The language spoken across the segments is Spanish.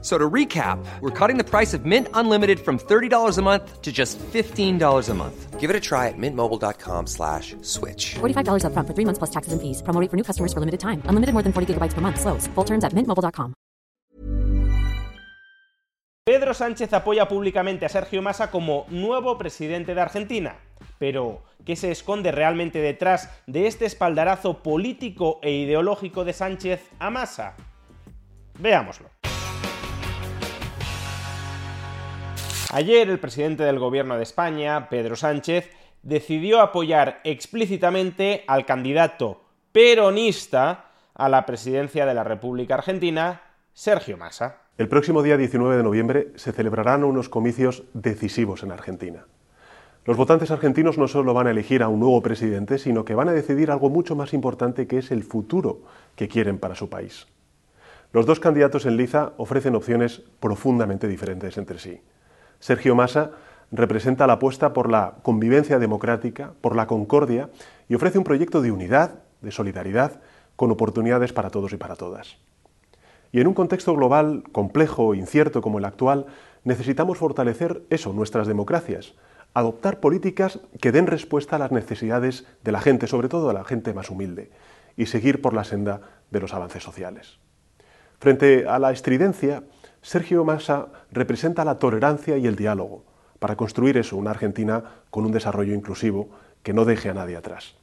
So to recap, we're cutting the price of Mint Unlimited from $30 a month to just $15 a month. Give it a try at mintmobile.com slash switch. $45 upfront for three months plus taxes and fees. Promo rate for new customers for limited time. Unlimited more than 40 gigabytes per month. Slows. Full terms at mintmobile.com. Pedro Sánchez apoya públicamente a Sergio Massa como nuevo presidente de Argentina. Pero, ¿qué se esconde realmente detrás de este espaldarazo político e ideológico de Sánchez a Massa? Veámoslo. Ayer el presidente del gobierno de España, Pedro Sánchez, decidió apoyar explícitamente al candidato peronista a la presidencia de la República Argentina, Sergio Massa. El próximo día 19 de noviembre se celebrarán unos comicios decisivos en Argentina. Los votantes argentinos no solo van a elegir a un nuevo presidente, sino que van a decidir algo mucho más importante que es el futuro que quieren para su país. Los dos candidatos en liza ofrecen opciones profundamente diferentes entre sí. Sergio Massa representa la apuesta por la convivencia democrática, por la concordia y ofrece un proyecto de unidad, de solidaridad, con oportunidades para todos y para todas. Y en un contexto global complejo e incierto como el actual, necesitamos fortalecer eso, nuestras democracias, adoptar políticas que den respuesta a las necesidades de la gente, sobre todo a la gente más humilde, y seguir por la senda de los avances sociales. Frente a la estridencia, Sergio Massa representa la tolerancia y el diálogo para construir eso, una Argentina con un desarrollo inclusivo que no deje a nadie atrás.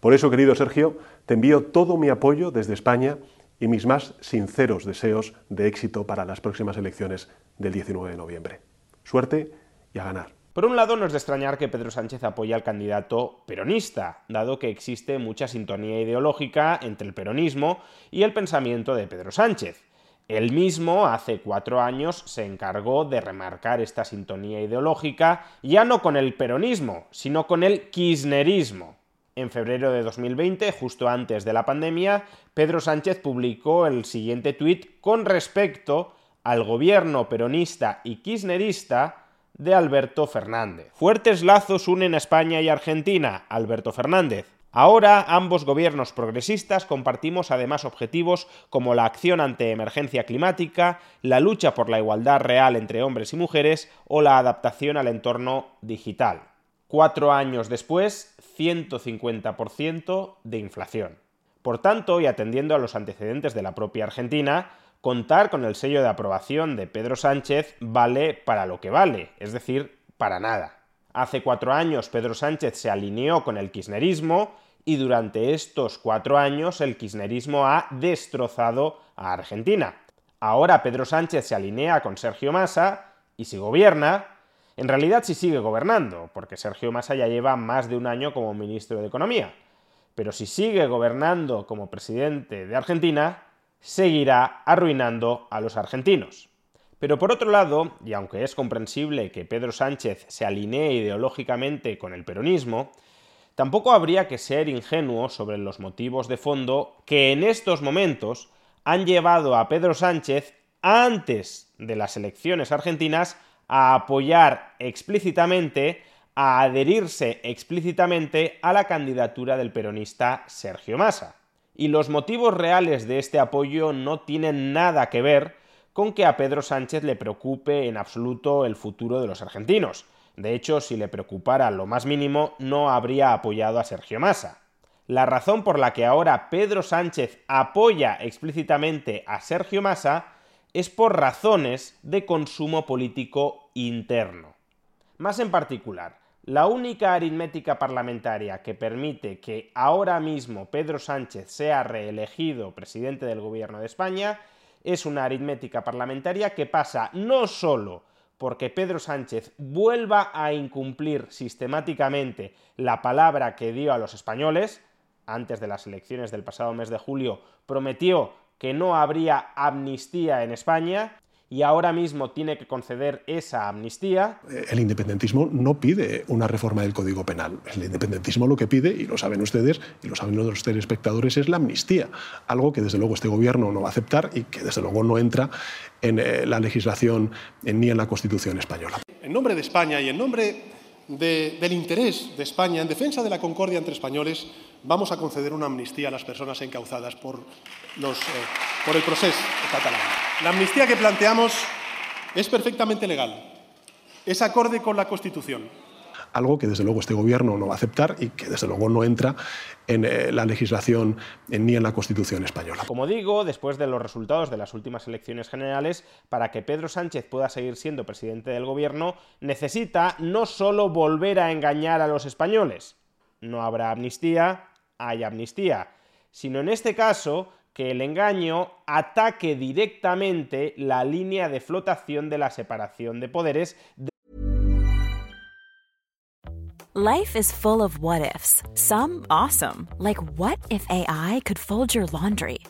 Por eso, querido Sergio, te envío todo mi apoyo desde España y mis más sinceros deseos de éxito para las próximas elecciones del 19 de noviembre. Suerte y a ganar. Por un lado, no es de extrañar que Pedro Sánchez apoye al candidato peronista, dado que existe mucha sintonía ideológica entre el peronismo y el pensamiento de Pedro Sánchez. Él mismo, hace cuatro años, se encargó de remarcar esta sintonía ideológica ya no con el peronismo, sino con el kirchnerismo. En febrero de 2020, justo antes de la pandemia, Pedro Sánchez publicó el siguiente tuit con respecto al gobierno peronista y kirchnerista de Alberto Fernández. Fuertes lazos unen a España y Argentina, Alberto Fernández. Ahora ambos gobiernos progresistas compartimos además objetivos como la acción ante emergencia climática, la lucha por la igualdad real entre hombres y mujeres o la adaptación al entorno digital. Cuatro años después, 150% de inflación. Por tanto, y atendiendo a los antecedentes de la propia Argentina, contar con el sello de aprobación de Pedro Sánchez vale para lo que vale, es decir, para nada. Hace cuatro años Pedro Sánchez se alineó con el kirchnerismo y durante estos cuatro años el kirchnerismo ha destrozado a Argentina. Ahora Pedro Sánchez se alinea con Sergio Massa y si gobierna, en realidad sí sigue gobernando, porque Sergio Massa ya lleva más de un año como ministro de Economía. Pero si sigue gobernando como presidente de Argentina, seguirá arruinando a los argentinos. Pero por otro lado, y aunque es comprensible que Pedro Sánchez se alinee ideológicamente con el peronismo, Tampoco habría que ser ingenuo sobre los motivos de fondo que en estos momentos han llevado a Pedro Sánchez antes de las elecciones argentinas a apoyar explícitamente, a adherirse explícitamente a la candidatura del peronista Sergio Massa. Y los motivos reales de este apoyo no tienen nada que ver con que a Pedro Sánchez le preocupe en absoluto el futuro de los argentinos. De hecho, si le preocupara lo más mínimo, no habría apoyado a Sergio Massa. La razón por la que ahora Pedro Sánchez apoya explícitamente a Sergio Massa es por razones de consumo político interno. Más en particular, la única aritmética parlamentaria que permite que ahora mismo Pedro Sánchez sea reelegido presidente del Gobierno de España es una aritmética parlamentaria que pasa no solo porque Pedro Sánchez vuelva a incumplir sistemáticamente la palabra que dio a los españoles, antes de las elecciones del pasado mes de julio, prometió que no habría amnistía en España, y ahora mismo tiene que conceder esa amnistía. Eh, el independentismo no pide una reforma del Código Penal. El independentismo lo que pide, y lo saben ustedes, y lo saben los telespectadores, es la amnistía. Algo que desde luego este gobierno no va a aceptar y que desde luego no entra en eh, la legislación ni en la Constitución española. En nombre de España y en nombre del interés de España en defensa de la concordia entre españoles, vamos a conceder una amnistía a las personas encauzadas por, los, eh, por el proceso catalán. La amnistía que planteamos es perfectamente legal, es acorde con la Constitución. Algo que desde luego este gobierno no va a aceptar y que desde luego no entra en eh, la legislación ni en la Constitución española. Como digo, después de los resultados de las últimas elecciones generales, para que Pedro Sánchez pueda seguir siendo presidente del gobierno, necesita no solo volver a engañar a los españoles, no habrá amnistía, hay amnistía, sino en este caso que el engaño ataque directamente la línea de flotación de la separación de poderes. Life is full of what ifs. Some awesome, like what if AI could fold your laundry?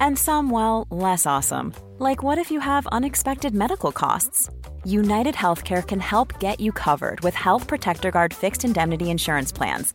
And some, well, less awesome, like what if you have unexpected medical costs? United Healthcare can help get you covered with Health Protector Guard fixed indemnity insurance plans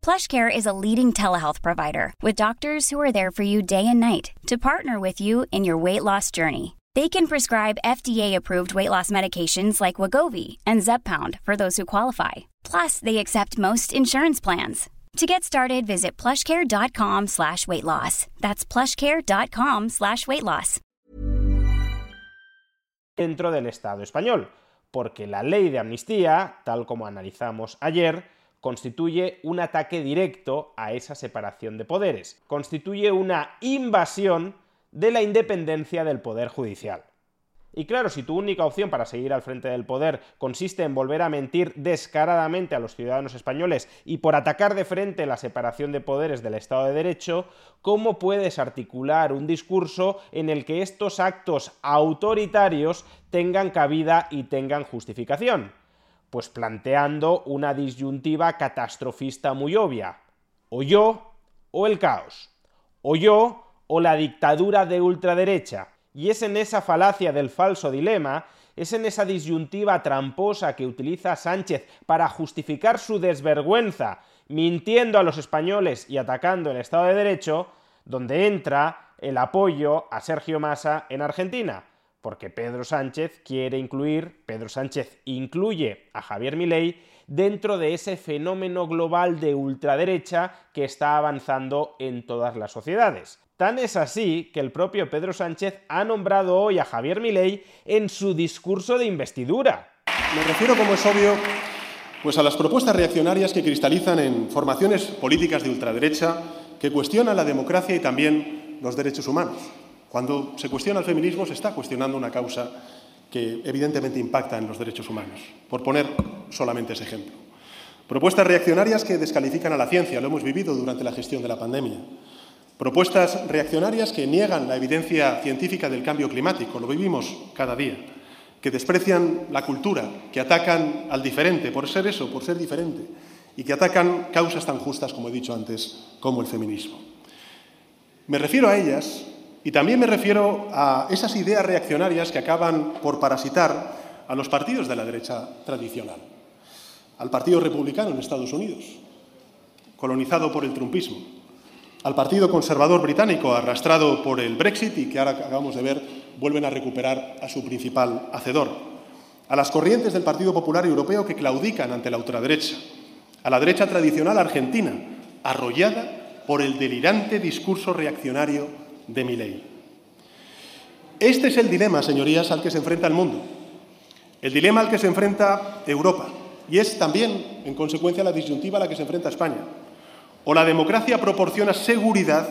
PlushCare is a leading telehealth provider with doctors who are there for you day and night to partner with you in your weight loss journey. They can prescribe FDA-approved weight loss medications like Wagovi and Zepbound for those who qualify. Plus, they accept most insurance plans. To get started, visit plushcare.com slash weight loss. That's plushcare.com slash weight loss. Dentro del Estado español, porque la ley de amnistía, tal como analizamos ayer, constituye un ataque directo a esa separación de poderes, constituye una invasión de la independencia del Poder Judicial. Y claro, si tu única opción para seguir al frente del poder consiste en volver a mentir descaradamente a los ciudadanos españoles y por atacar de frente la separación de poderes del Estado de Derecho, ¿cómo puedes articular un discurso en el que estos actos autoritarios tengan cabida y tengan justificación? Pues planteando una disyuntiva catastrofista muy obvia. O yo o el caos. O yo o la dictadura de ultraderecha. Y es en esa falacia del falso dilema, es en esa disyuntiva tramposa que utiliza Sánchez para justificar su desvergüenza, mintiendo a los españoles y atacando el Estado de Derecho, donde entra el apoyo a Sergio Massa en Argentina porque Pedro Sánchez quiere incluir, Pedro Sánchez incluye a Javier Milei dentro de ese fenómeno global de ultraderecha que está avanzando en todas las sociedades. Tan es así que el propio Pedro Sánchez ha nombrado hoy a Javier Milei en su discurso de investidura. Me refiero, como es obvio, pues a las propuestas reaccionarias que cristalizan en formaciones políticas de ultraderecha que cuestionan la democracia y también los derechos humanos. Cuando se cuestiona el feminismo se está cuestionando una causa que evidentemente impacta en los derechos humanos, por poner solamente ese ejemplo. Propuestas reaccionarias que descalifican a la ciencia, lo hemos vivido durante la gestión de la pandemia. Propuestas reaccionarias que niegan la evidencia científica del cambio climático, lo vivimos cada día. Que desprecian la cultura, que atacan al diferente por ser eso, por ser diferente, y que atacan causas tan justas, como he dicho antes, como el feminismo. Me refiero a ellas y también me refiero a esas ideas reaccionarias que acaban por parasitar a los partidos de la derecha tradicional. Al Partido Republicano en Estados Unidos, colonizado por el trumpismo. Al Partido Conservador Británico, arrastrado por el Brexit y que ahora acabamos de ver vuelven a recuperar a su principal hacedor. A las corrientes del Partido Popular Europeo que claudican ante la ultraderecha. A la derecha tradicional argentina, arrollada por el delirante discurso reaccionario de Milei. Este es el dilema, señorías, al que se enfrenta el mundo, el dilema al que se enfrenta Europa, y es también, en consecuencia, la disyuntiva a la que se enfrenta España. O la democracia proporciona seguridad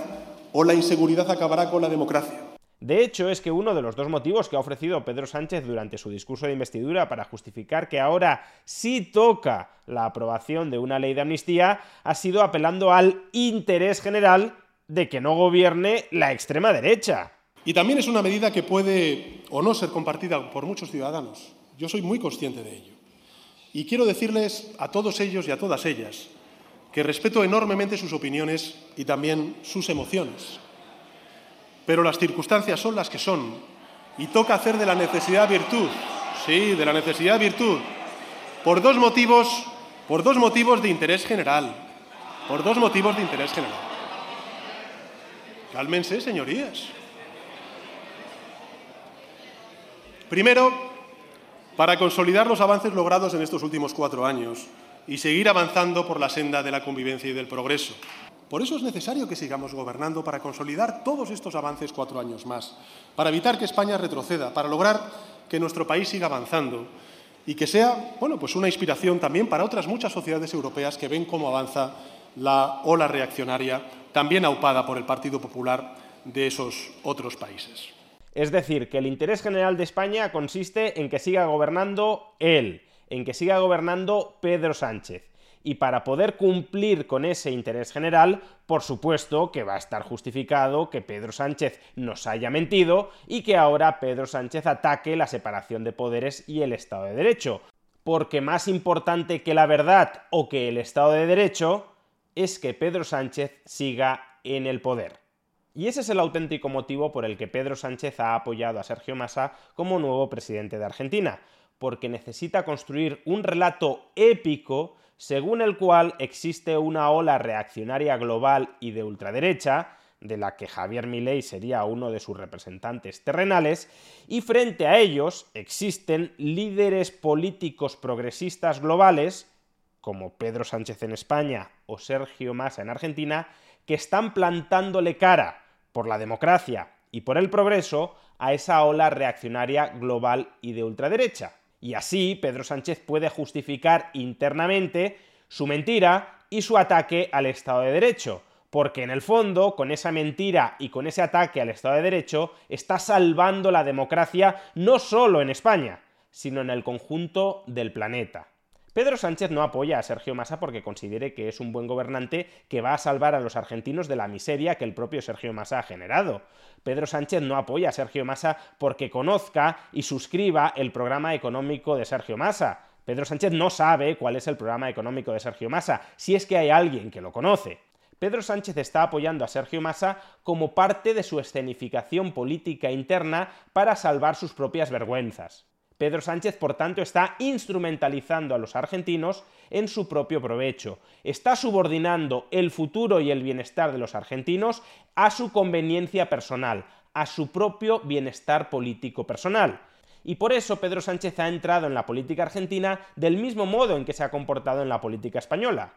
o la inseguridad acabará con la democracia. De hecho, es que uno de los dos motivos que ha ofrecido Pedro Sánchez durante su discurso de investidura para justificar que ahora sí toca la aprobación de una ley de amnistía ha sido apelando al interés general de que no gobierne la extrema derecha. Y también es una medida que puede o no ser compartida por muchos ciudadanos. Yo soy muy consciente de ello. Y quiero decirles a todos ellos y a todas ellas que respeto enormemente sus opiniones y también sus emociones. Pero las circunstancias son las que son y toca hacer de la necesidad virtud. Sí, de la necesidad virtud. Por dos motivos, por dos motivos de interés general. Por dos motivos de interés general. Cálmense, señorías. Primero, para consolidar los avances logrados en estos últimos cuatro años y seguir avanzando por la senda de la convivencia y del progreso. Por eso es necesario que sigamos gobernando para consolidar todos estos avances cuatro años más, para evitar que España retroceda, para lograr que nuestro país siga avanzando y que sea, bueno, pues una inspiración también para otras muchas sociedades europeas que ven cómo avanza la ola reaccionaria, también aupada por el Partido Popular de esos otros países. Es decir, que el interés general de España consiste en que siga gobernando él, en que siga gobernando Pedro Sánchez y para poder cumplir con ese interés general, por supuesto que va a estar justificado que Pedro Sánchez nos haya mentido y que ahora Pedro Sánchez ataque la separación de poderes y el Estado de Derecho. Porque más importante que la verdad o que el Estado de Derecho es que Pedro Sánchez siga en el poder. Y ese es el auténtico motivo por el que Pedro Sánchez ha apoyado a Sergio Massa como nuevo presidente de Argentina, porque necesita construir un relato épico según el cual existe una ola reaccionaria global y de ultraderecha, de la que Javier Milei sería uno de sus representantes terrenales, y frente a ellos existen líderes políticos progresistas globales, como Pedro Sánchez en España o Sergio Massa en Argentina, que están plantándole cara por la democracia y por el progreso a esa ola reaccionaria global y de ultraderecha. Y así Pedro Sánchez puede justificar internamente su mentira y su ataque al Estado de Derecho, porque en el fondo, con esa mentira y con ese ataque al Estado de Derecho, está salvando la democracia no solo en España, sino en el conjunto del planeta. Pedro Sánchez no apoya a Sergio Massa porque considere que es un buen gobernante que va a salvar a los argentinos de la miseria que el propio Sergio Massa ha generado. Pedro Sánchez no apoya a Sergio Massa porque conozca y suscriba el programa económico de Sergio Massa. Pedro Sánchez no sabe cuál es el programa económico de Sergio Massa, si es que hay alguien que lo conoce. Pedro Sánchez está apoyando a Sergio Massa como parte de su escenificación política interna para salvar sus propias vergüenzas. Pedro Sánchez, por tanto, está instrumentalizando a los argentinos en su propio provecho. Está subordinando el futuro y el bienestar de los argentinos a su conveniencia personal, a su propio bienestar político personal. Y por eso Pedro Sánchez ha entrado en la política argentina del mismo modo en que se ha comportado en la política española,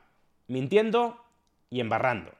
mintiendo y embarrando.